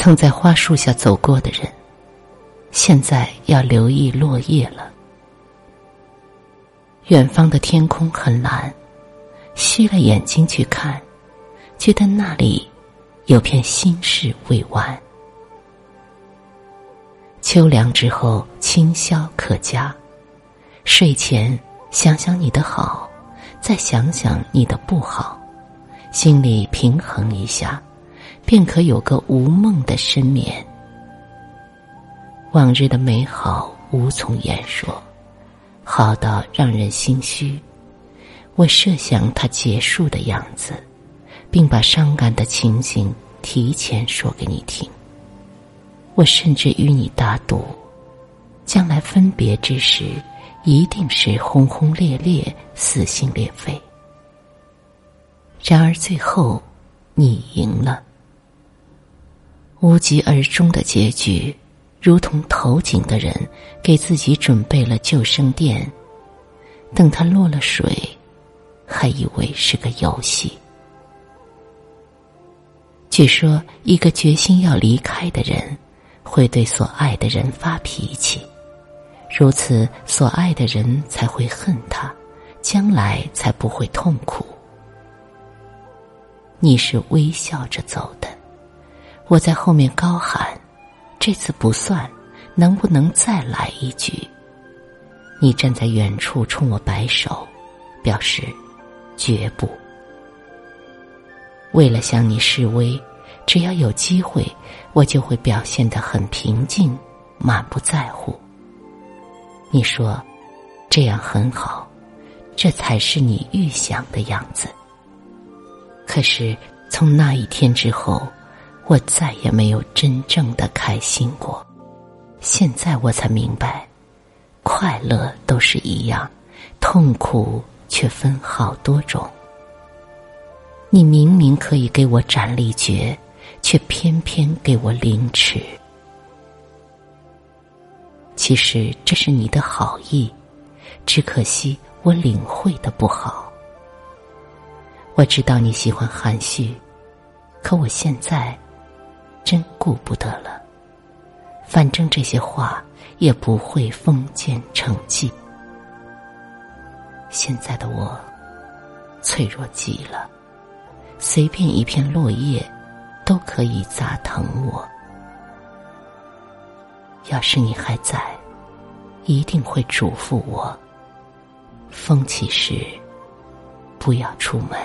曾在花树下走过的人，现在要留意落叶了。远方的天空很蓝，虚了眼睛去看，觉得那里有片心事未完。秋凉之后，清宵可嘉。睡前想想你的好，再想想你的不好，心里平衡一下。便可有个无梦的深眠。往日的美好无从言说，好到让人心虚。我设想它结束的样子，并把伤感的情形提前说给你听。我甚至与你打赌，将来分别之时，一定是轰轰烈烈、撕心裂肺。然而最后，你赢了。无疾而终的结局，如同投井的人给自己准备了救生垫，等他落了水，还以为是个游戏。据说，一个决心要离开的人，会对所爱的人发脾气，如此所爱的人才会恨他，将来才不会痛苦。你是微笑着走的。我在后面高喊：“这次不算，能不能再来一局？”你站在远处冲我摆手，表示绝不。为了向你示威，只要有机会，我就会表现得很平静，满不在乎。你说这样很好，这才是你预想的样子。可是从那一天之后。我再也没有真正的开心过，现在我才明白，快乐都是一样，痛苦却分好多种。你明明可以给我斩立决，却偏偏给我凌迟。其实这是你的好意，只可惜我领会的不好。我知道你喜欢含蓄，可我现在。真顾不得了，反正这些话也不会封建成绩。现在的我脆弱极了，随便一片落叶都可以砸疼我。要是你还在，一定会嘱咐我：风起时不要出门。